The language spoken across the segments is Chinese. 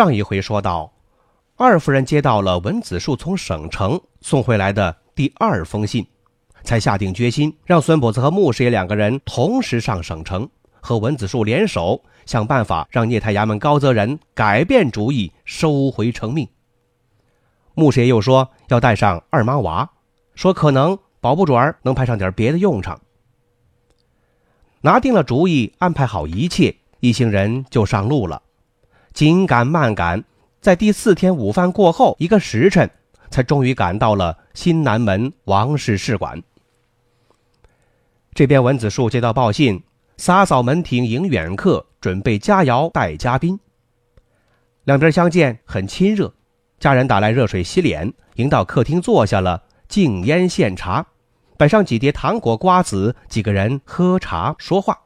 上一回说到，二夫人接到了文子树从省城送回来的第二封信，才下定决心让孙跛子和穆师爷两个人同时上省城，和文子树联手想办法让聂太衙门高泽仁改变主意，收回成命。穆师爷又说要带上二妈娃，说可能保不准能派上点别的用场。拿定了主意，安排好一切，一行人就上路了。紧赶慢赶，在第四天午饭过后一个时辰，才终于赶到了新南门王氏试馆。这边文子树接到报信，洒扫门庭迎远客，准备佳肴待嘉宾。两边相见很亲热，家人打来热水洗脸，迎到客厅坐下了，敬烟献茶，摆上几碟糖果瓜子，几个人喝茶说话。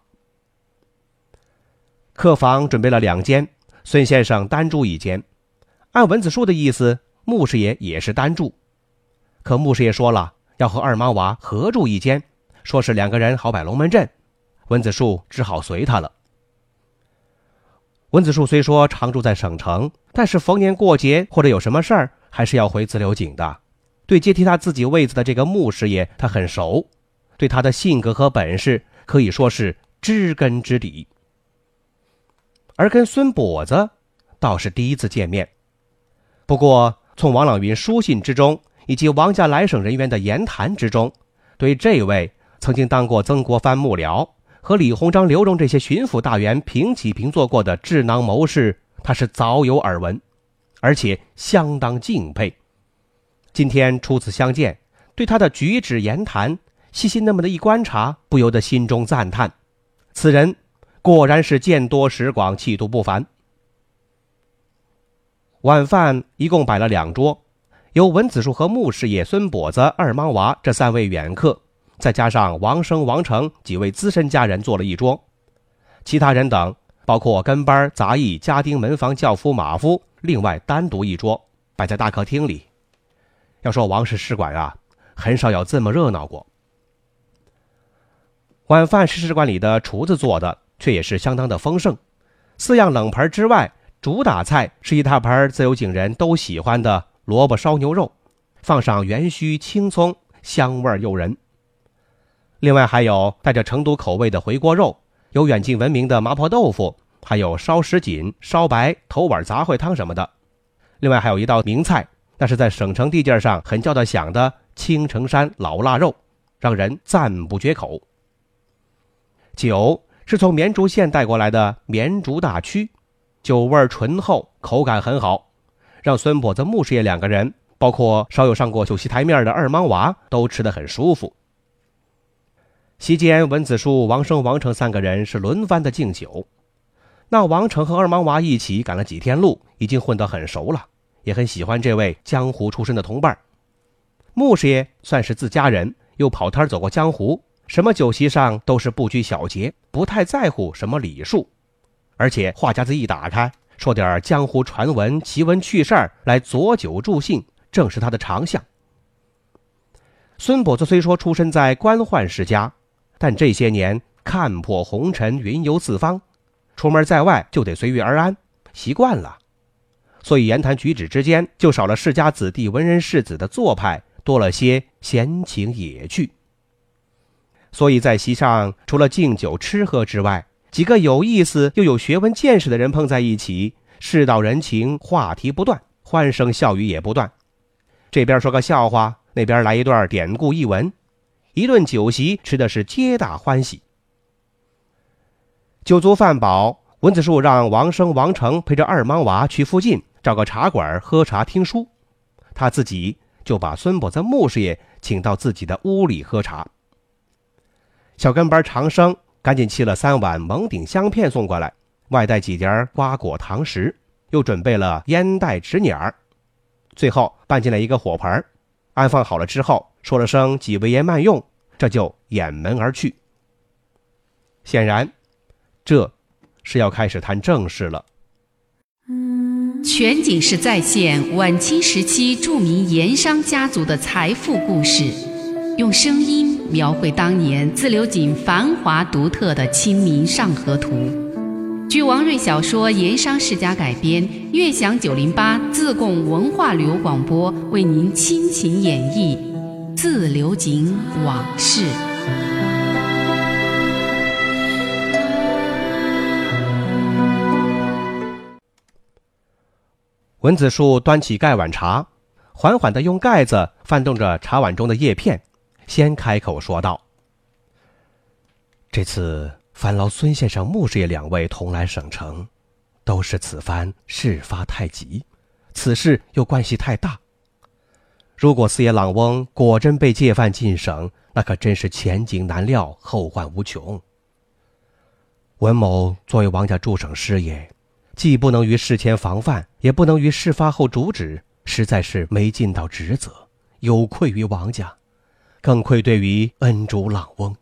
客房准备了两间。孙先生单住一间，按文子树的意思，穆师爷也是单住。可穆师爷说了要和二妈娃合住一间，说是两个人好摆龙门阵，文子树只好随他了。文子树虽说常住在省城，但是逢年过节或者有什么事儿，还是要回自流井的。对接替他自己位子的这个穆师爷，他很熟，对他的性格和本事可以说是知根知底。而跟孙跛子倒是第一次见面，不过从王朗云书信之中，以及王家来省人员的言谈之中，对这位曾经当过曾国藩幕僚和李鸿章、刘荣这些巡抚大员平起平坐过的智囊谋士，他是早有耳闻，而且相当敬佩。今天初次相见，对他的举止言谈，细心那么的一观察，不由得心中赞叹：此人。果然是见多识广，气度不凡。晚饭一共摆了两桌，由文子树和穆师爷、孙跛子、二莽娃这三位远客，再加上王生、王成几位资深家人坐了一桌，其他人等包括跟班、杂役、家丁、门房、轿夫、马夫，另外单独一桌摆在大客厅里。要说王氏使馆啊，很少有这么热闹过。晚饭是使馆里的厨子做的。却也是相当的丰盛，四样冷盘之外，主打菜是一大盘自由井人都喜欢的萝卜烧牛肉，放上元须、青葱，香味诱人。另外还有带着成都口味的回锅肉，有远近闻名的麻婆豆腐，还有烧什锦、烧白、头碗杂烩汤什么的。另外还有一道名菜，那是在省城地界上很叫得响的青城山老腊肉，让人赞不绝口。酒。是从绵竹县带过来的绵竹大曲，酒味醇厚，口感很好，让孙跛子、穆师爷两个人，包括稍有上过酒席台面的二莽娃，都吃得很舒服。席间，文子树、王生、王成三个人是轮番的敬酒。那王成和二莽娃一起赶了几天路，已经混得很熟了，也很喜欢这位江湖出身的同伴。穆师爷算是自家人，又跑摊走过江湖。什么酒席上都是不拘小节，不太在乎什么礼数，而且话匣子一打开，说点江湖传闻、奇闻趣事儿来佐酒助兴，正是他的长项。孙跛子虽说出身在官宦世家，但这些年看破红尘，云游四方，出门在外就得随遇而安，习惯了，所以言谈举止之间就少了世家子弟、文人士子的做派，多了些闲情野趣。所以在席上，除了敬酒吃喝之外，几个有意思又有学问见识的人碰在一起，世道人情，话题不断，欢声笑语也不断。这边说个笑话，那边来一段典故译文，一顿酒席吃的是皆大欢喜。酒足饭饱，文子树让王生、王成陪着二莽娃去附近找个茶馆喝茶听书，他自己就把孙跛子、穆师爷请到自己的屋里喝茶。小跟班长生赶紧沏了三碗蒙顶香片送过来，外带几碟瓜果糖食，又准备了烟袋、纸捻儿，最后搬进来一个火盆，安放好了之后，说了声“几位爷慢用”，这就掩门而去。显然，这是要开始谈正事了。全景式再现晚清时期著名盐商家族的财富故事，用声音描绘当年自流井繁华独特的《清明上河图》。据王瑞小说《盐商世家》改编，悦享九零八自贡文化旅游广播为您倾情演绎自流井往事。文子树端起盖碗茶，缓缓地用盖子翻动着茶碗中的叶片，先开口说道：“这次烦劳孙先生、穆师爷两位同来省城，都是此番事发太急，此事又关系太大。如果四爷郎翁果真被借犯进省，那可真是前景难料，后患无穷。文某作为王家驻省师爷。”既不能于事前防范，也不能于事发后阻止，实在是没尽到职责，有愧于王家，更愧对于恩主朗翁。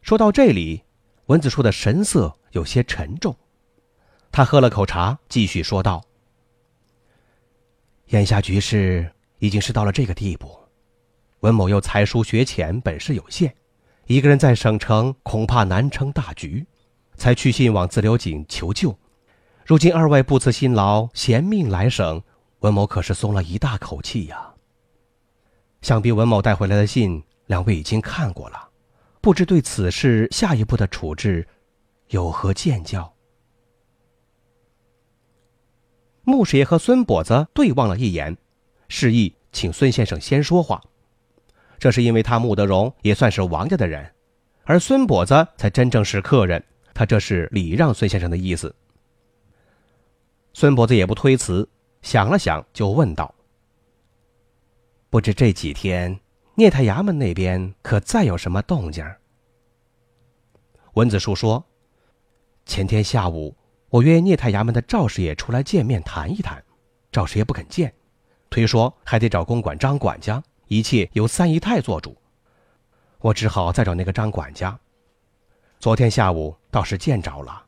说到这里，文子树的神色有些沉重，他喝了口茶，继续说道：“眼下局势已经是到了这个地步，文某又才疏学浅，本事有限，一个人在省城恐怕难成大局。”才去信往自流井求救，如今二位不辞辛劳贤命来省，文某可是松了一大口气呀。想必文某带回来的信，两位已经看过了，不知对此事下一步的处置有何见教？穆师爷和孙跛子对望了一眼，示意请孙先生先说话。这是因为他穆德荣也算是王家的人，而孙跛子才真正是客人。他这是礼让孙先生的意思。孙伯子也不推辞，想了想，就问道：“不知这几天聂太衙门那边可再有什么动静？”文子树说：“前天下午，我约聂太衙门的赵师爷出来见面谈一谈，赵师爷不肯见，推说还得找公馆张管家，一切由三姨太做主。我只好再找那个张管家。”昨天下午倒是见着了，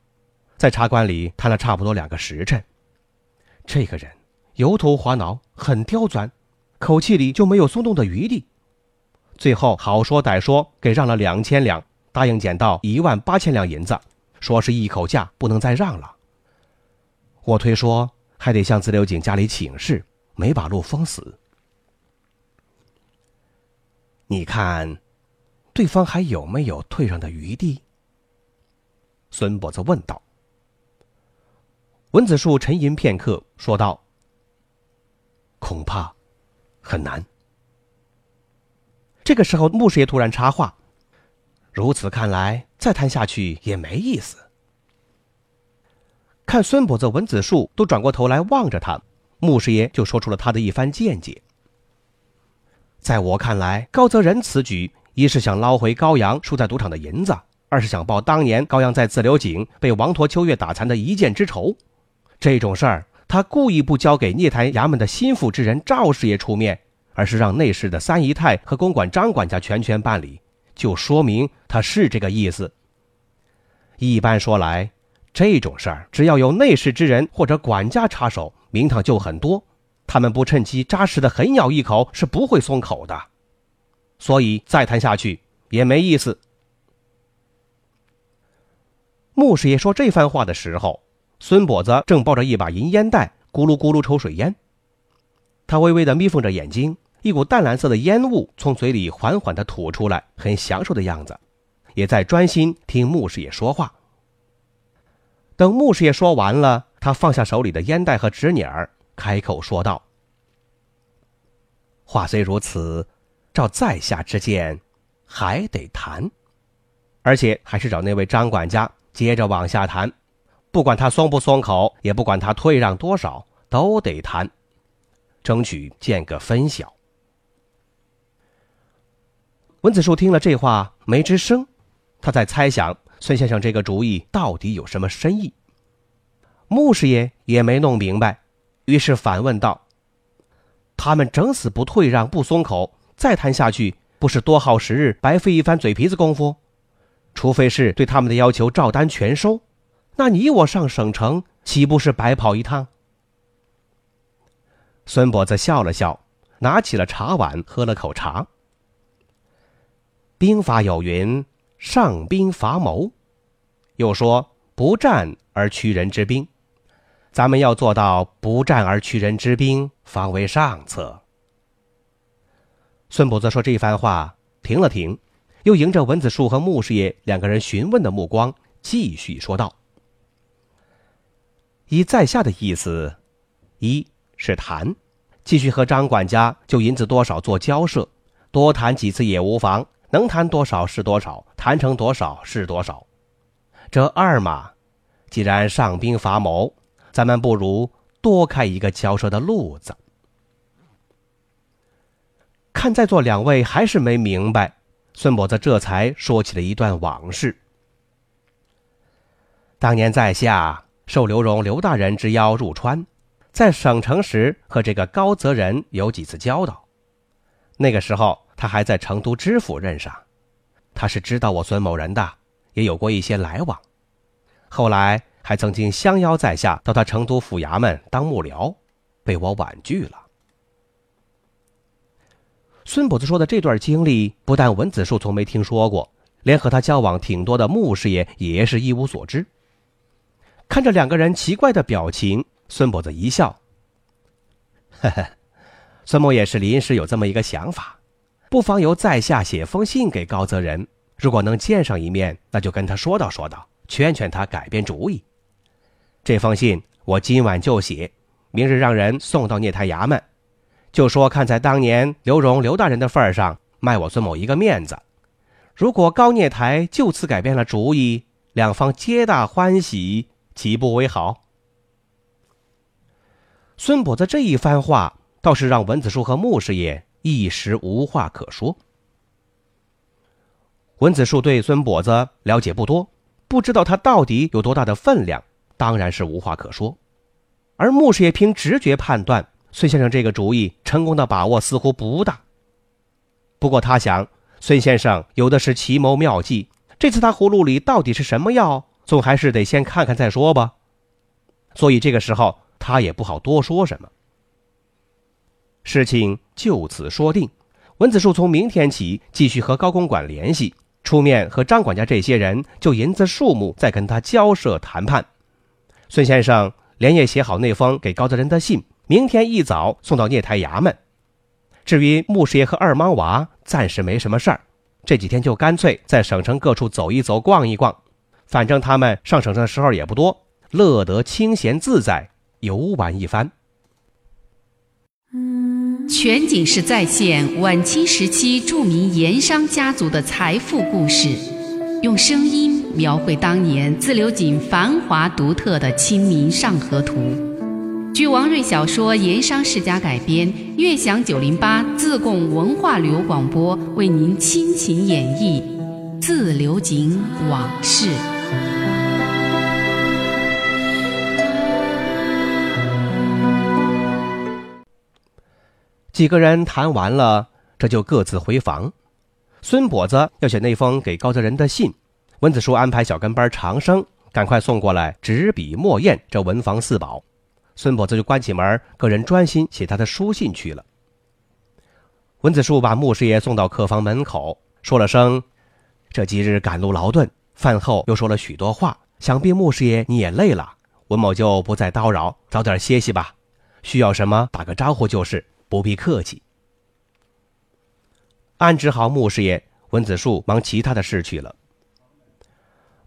在茶馆里谈了差不多两个时辰。这个人油头滑脑，很刁钻，口气里就没有松动的余地。最后好说歹说，给让了两千两，答应捡到一万八千两银子，说是一口价，不能再让了。我推说还得向自流井家里请示，没把路封死。你看，对方还有没有退让的余地？孙伯子问道。文子树沉吟片刻，说道：“恐怕很难。”这个时候，穆师爷突然插话：“如此看来，再谈下去也没意思。”看孙伯子、文子树都转过头来望着他，穆师爷就说出了他的一番见解：“在我看来，高泽仁此举，一是想捞回高阳输在赌场的银子。”二是想报当年高阳在自流井被王陀秋月打残的一箭之仇，这种事儿他故意不交给聂台衙门的心腹之人赵师爷出面，而是让内侍的三姨太和公馆张管家全权办理，就说明他是这个意思。一般说来，这种事儿只要有内侍之人或者管家插手，名堂就很多，他们不趁机扎实的狠咬一口是不会松口的，所以再谈下去也没意思。穆师爷说这番话的时候，孙跛子正抱着一把银烟袋，咕噜咕噜抽水烟。他微微的眯缝着眼睛，一股淡蓝色的烟雾从嘴里缓缓的吐出来，很享受的样子，也在专心听穆师爷说话。等穆师爷说完了，他放下手里的烟袋和纸捻儿，开口说道：“话虽如此，照在下之见，还得谈，而且还是找那位张管家。”接着往下谈，不管他松不松口，也不管他退让多少，都得谈，争取见个分晓。文子树听了这话没吱声，他在猜想孙先生这个主意到底有什么深意。穆师爷也没弄明白，于是反问道：“他们整死不退让，不松口，再谈下去，不是多耗时日，白费一番嘴皮子功夫？除非是对他们的要求照单全收，那你我上省城，岂不是白跑一趟？”孙跛子笑了笑，拿起了茶碗，喝了口茶。兵法有云：“上兵伐谋”，又说“不战而屈人之兵”。咱们要做到不战而屈人之兵，方为上策。孙跛子说这番话，停了停，又迎着文子树和穆师爷两个人询问的目光，继续说道：“以在下的意思，一是谈，继续和张管家就银子多少做交涉，多谈几次也无妨，能谈多少是多少，谈成多少是多少。这二嘛，既然上兵伐谋。”咱们不如多开一个交涉的路子。看在座两位还是没明白，孙跛子这才说起了一段往事。当年在下受刘荣刘大人之邀入川，在省城时和这个高泽仁有几次交道。那个时候他还在成都知府任上，他是知道我孙某人的，也有过一些来往。后来。还曾经相邀在下到他成都府衙门当幕僚，被我婉拒了。孙跛子说的这段经历，不但文子树从没听说过，连和他交往挺多的穆师爷也是一无所知。看着两个人奇怪的表情，孙跛子一笑：“呵呵，孙某也是临时有这么一个想法，不妨由在下写封信给高泽仁，如果能见上一面，那就跟他说道说道，劝劝他改变主意。”这封信我今晚就写，明日让人送到聂台衙门，就说看在当年刘荣刘大人的份上，卖我孙某一个面子。如果高聂台就此改变了主意，两方皆大欢喜，岂不为好？孙跛子这一番话，倒是让文子树和穆师爷一时无话可说。文子树对孙跛子了解不多，不知道他到底有多大的分量。当然是无话可说，而穆师爷凭直觉判断，孙先生这个主意成功的把握似乎不大。不过他想，孙先生有的是奇谋妙计，这次他葫芦里到底是什么药，总还是得先看看再说吧。所以这个时候他也不好多说什么。事情就此说定，文子树从明天起继续和高公馆联系，出面和张管家这些人就银子数目再跟他交涉谈判。孙先生连夜写好那封给高泽仁的信，明天一早送到聂台衙门。至于穆师爷和二莽娃，暂时没什么事儿，这几天就干脆在省城各处走一走、逛一逛。反正他们上省城的时候也不多，乐得清闲自在游玩一番。全景式再现晚清时期著名盐商家族的财富故事，用声音。描绘当年自流井繁华独特的《清明上河图》，据王瑞小说《盐商世家》改编，悦享九零八自贡文化旅游广播为您倾情演绎《自流井往事》。几个人谈完了，这就各自回房。孙跛子要写那封给高泽仁的信。文子书安排小跟班长生赶快送过来纸笔墨砚这文房四宝，孙跛子就关起门，个人专心写他的书信去了。文子树把穆师爷送到客房门口，说了声：“这几日赶路劳顿，饭后又说了许多话，想必穆师爷你也累了，文某就不再叨扰，早点歇息吧。需要什么打个招呼就是，不必客气。”安置好穆师爷，文子树忙其他的事去了。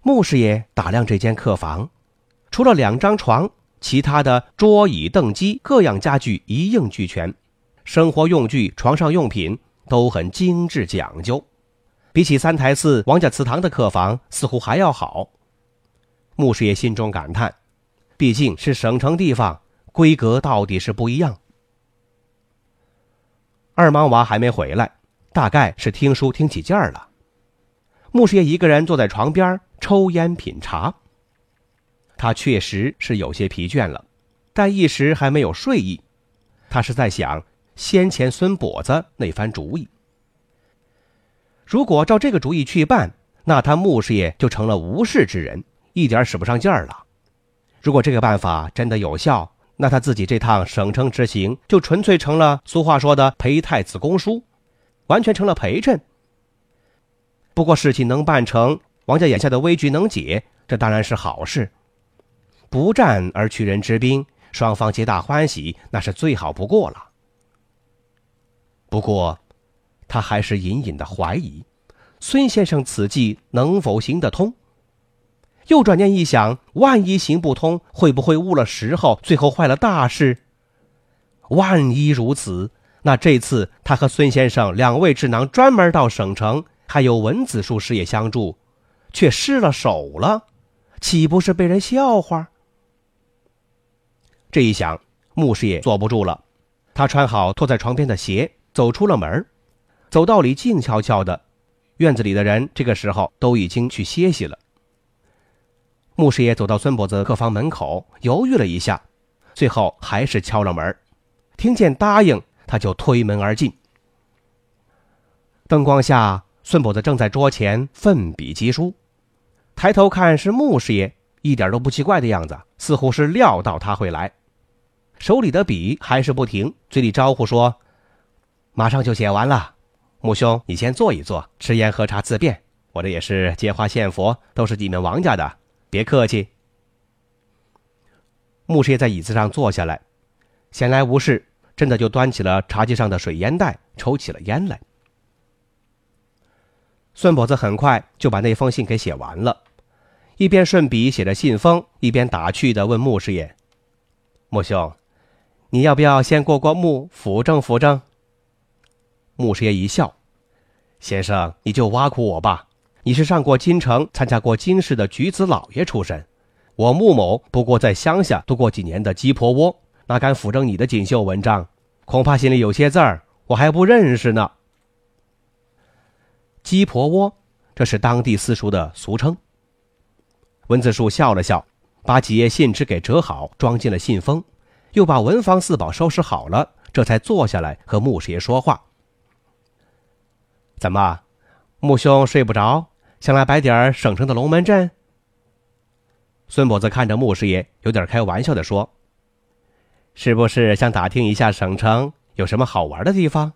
穆师爷打量这间客房，除了两张床，其他的桌椅凳机各样家具一应俱全，生活用具、床上用品都很精致讲究，比起三台寺王家祠堂的客房似乎还要好。穆师爷心中感叹：毕竟是省城地方，规格到底是不一样。二莽娃还没回来，大概是听书听起劲儿了。穆师爷一个人坐在床边抽烟品茶。他确实是有些疲倦了，但一时还没有睡意。他是在想先前孙跛子那番主意。如果照这个主意去办，那他穆师爷就成了无事之人，一点使不上劲儿了。如果这个办法真的有效，那他自己这趟省城之行就纯粹成了俗话说的陪太子公书，完全成了陪衬。不过事情能办成，王家眼下的危局能解，这当然是好事。不战而屈人之兵，双方皆大欢喜，那是最好不过了。不过，他还是隐隐的怀疑，孙先生此计能否行得通。又转念一想，万一行不通，会不会误了时候，最后坏了大事？万一如此，那这次他和孙先生两位智囊专门到省城，还有文子树师爷相助，却失了手了，岂不是被人笑话？这一想，穆师爷坐不住了，他穿好拖在床边的鞋，走出了门。走道里静悄悄的，院子里的人这个时候都已经去歇息了。穆师爷走到孙跛子客房门口，犹豫了一下，最后还是敲了门。听见答应，他就推门而进。灯光下，孙跛子正在桌前奋笔疾书，抬头看是穆师爷，一点都不奇怪的样子，似乎是料到他会来。手里的笔还是不停，嘴里招呼说：“马上就写完了，穆兄，你先坐一坐，吃烟喝茶自便。我这也是接花献佛，都是你们王家的。”别客气。穆师爷在椅子上坐下来，闲来无事，真的就端起了茶几上的水烟袋，抽起了烟来。孙跛子很快就把那封信给写完了，一边顺笔写着信封，一边打趣的问穆师爷：“穆兄，你要不要先过过目，扶正扶正？”穆师爷一笑：“先生，你就挖苦我吧。”你是上过京城、参加过京试的举子老爷出身，我穆某不过在乡下度过几年的鸡婆窝，哪敢辅正你的锦绣文章？恐怕心里有些字儿，我还不认识呢。鸡婆窝，这是当地私塾的俗称。文子树笑了笑，把几页信纸给折好，装进了信封，又把文房四宝收拾好了，这才坐下来和穆师爷说话。怎么，穆兄睡不着？想来摆点省城的龙门阵。孙跛子看着穆师爷，有点开玩笑的说：“是不是想打听一下省城有什么好玩的地方？”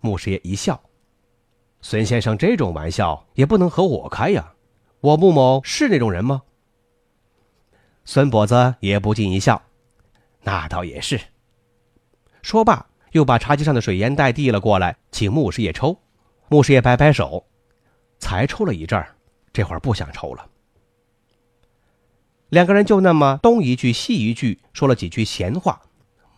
穆师爷一笑：“孙先生这种玩笑也不能和我开呀，我穆某是那种人吗？”孙跛子也不禁一笑：“那倒也是。”说罢，又把茶几上的水烟袋递了过来，请穆师爷抽。穆师爷摆摆手。才抽了一阵儿，这会儿不想抽了。两个人就那么东一句西一句说了几句闲话，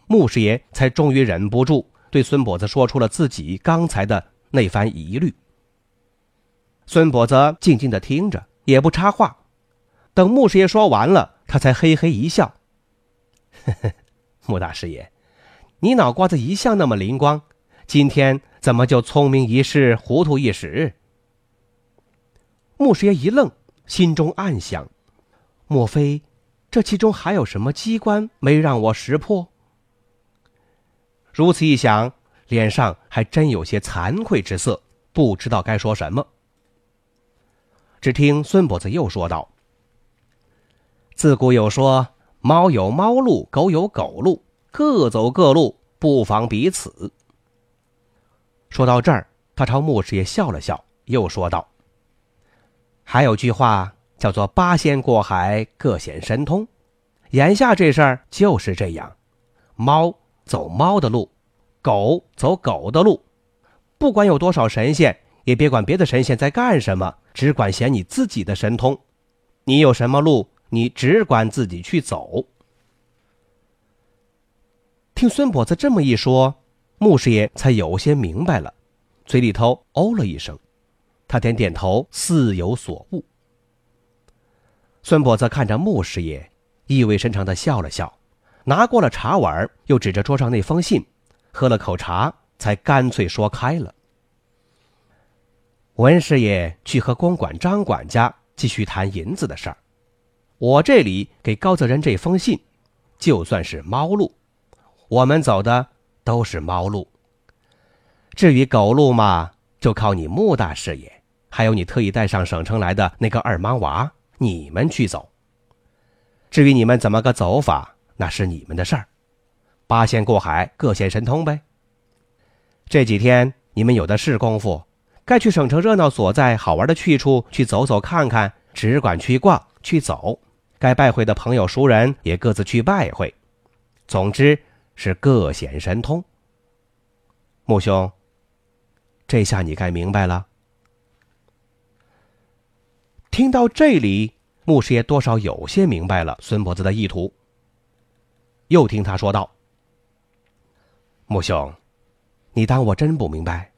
穆师爷才终于忍不住对孙跛子说出了自己刚才的那番疑虑。孙跛子静静的听着，也不插话。等穆师爷说完了，他才嘿嘿一笑：“ 呵呵，穆大师爷，你脑瓜子一向那么灵光，今天怎么就聪明一世，糊涂一时？”穆师爷一愣，心中暗想：莫非这其中还有什么机关没让我识破？如此一想，脸上还真有些惭愧之色，不知道该说什么。只听孙跛子又说道：“自古有说，猫有猫路，狗有狗路，各走各路，不妨彼此。”说到这儿，他朝穆师爷笑了笑，又说道。还有句话叫做“八仙过海，各显神通”，眼下这事儿就是这样：猫走猫的路，狗走狗的路。不管有多少神仙，也别管别的神仙在干什么，只管显你自己的神通。你有什么路，你只管自己去走。听孙跛子这么一说，穆师爷才有些明白了，嘴里头哦了一声。他点点头，似有所悟。孙跛子看着穆师爷，意味深长的笑了笑，拿过了茶碗，又指着桌上那封信，喝了口茶，才干脆说开了：“文师爷去和公馆张管家继续谈银子的事儿。我这里给高泽仁这封信，就算是猫路，我们走的都是猫路。至于狗路嘛，就靠你穆大师爷，还有你特意带上省城来的那个二妈娃，你们去走。至于你们怎么个走法，那是你们的事儿，八仙过海，各显神通呗。这几天你们有的是功夫，该去省城热闹所在、好玩的去处去走走看看，只管去逛去走。该拜会的朋友熟人也各自去拜会。总之是各显神通。穆兄，这下你该明白了。听到这里，穆师爷多少有些明白了孙婆子的意图。又听他说道：“穆兄。”你当我真不明白？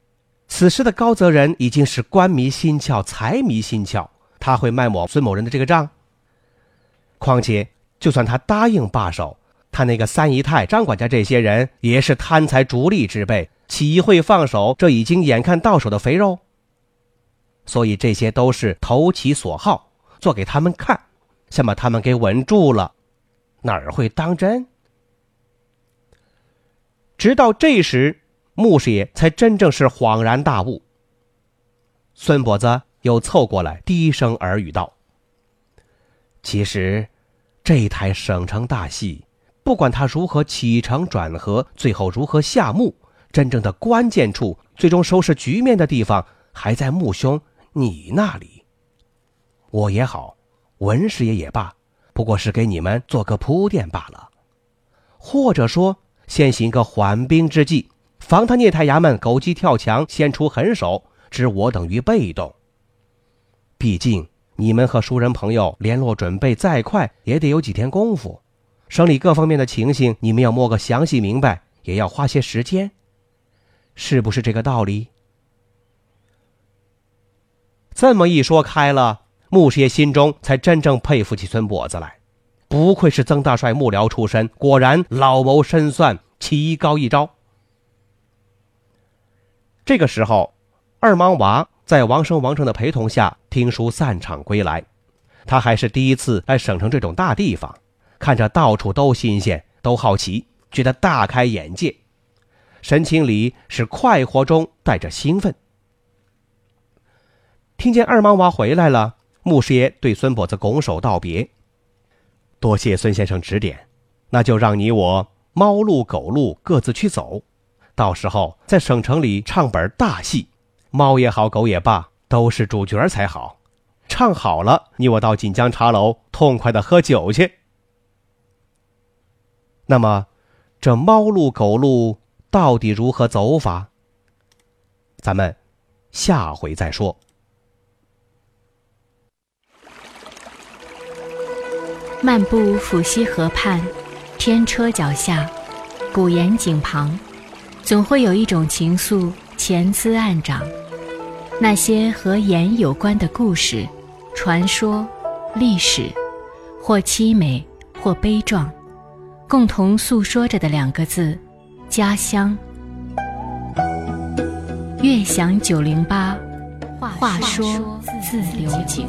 此时的高泽仁已经是官迷心窍，财迷心窍，他会卖我孙某人的这个账？况且，就算他答应罢手，他那个三姨太、张管家这些人也是贪财逐利之辈，岂会放手这已经眼看到手的肥肉？所以这些都是投其所好，做给他们看，先把他们给稳住了，哪儿会当真？直到这时。穆师爷才真正是恍然大悟。孙跛子又凑过来低声耳语道：“其实，这台省城大戏，不管他如何起承转合，最后如何下幕，真正的关键处，最终收拾局面的地方，还在穆兄你那里。我也好，文师爷也罢，不过是给你们做个铺垫罢了，或者说，先行个缓兵之计。”防他聂太衙门狗急跳墙，先出狠手，置我等于被动。毕竟你们和熟人朋友联络准备再快，也得有几天功夫。省里各方面的情形，你们要摸个详细明白，也要花些时间，是不是这个道理？这么一说开了，穆师爷心中才真正佩服起孙跛子来。不愧是曾大帅幕僚出身，果然老谋深算，棋高一招。这个时候，二莽娃在王生、王正的陪同下听书散场归来。他还是第一次来省城这种大地方，看着到处都新鲜，都好奇，觉得大开眼界，神情里是快活中带着兴奋。听见二莽娃回来了，穆师爷对孙跛子拱手道别：“多谢孙先生指点，那就让你我猫路狗路各自去走。”到时候在省城里唱本大戏，猫也好，狗也罢，都是主角才好。唱好了，你我到锦江茶楼痛快的喝酒去。那么，这猫路狗路到底如何走法？咱们下回再说。漫步抚溪河畔，天车脚下，古岩井旁。总会有一种情愫潜滋暗长，那些和盐有关的故事、传说、历史，或凄美，或悲壮，共同诉说着的两个字：家乡。悦享九零八，话说自流井。